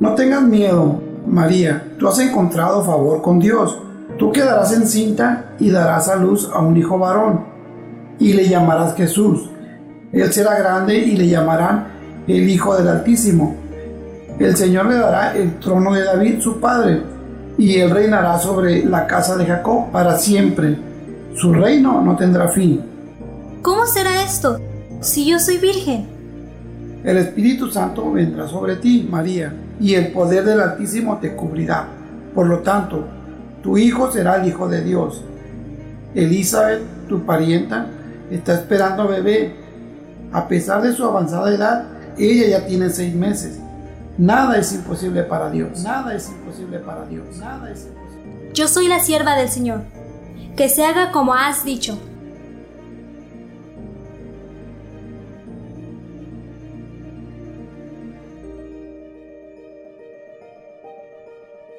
No tengas miedo, María, tú has encontrado favor con Dios. Tú quedarás encinta y darás a luz a un hijo varón, y le llamarás Jesús. Él será grande y le llamarán el Hijo del Altísimo. El Señor le dará el trono de David, su padre, y él reinará sobre la casa de Jacob para siempre. Su reino no tendrá fin. ¿Cómo será esto si yo soy virgen? El Espíritu Santo vendrá sobre ti, María, y el poder del Altísimo te cubrirá. Por lo tanto, tu hijo será el Hijo de Dios. Elizabeth, tu parienta, está esperando bebé. A pesar de su avanzada edad, ella ya tiene seis meses. Nada es imposible para Dios. Nada es imposible para Dios. Yo soy la sierva del Señor. Que se haga como has dicho.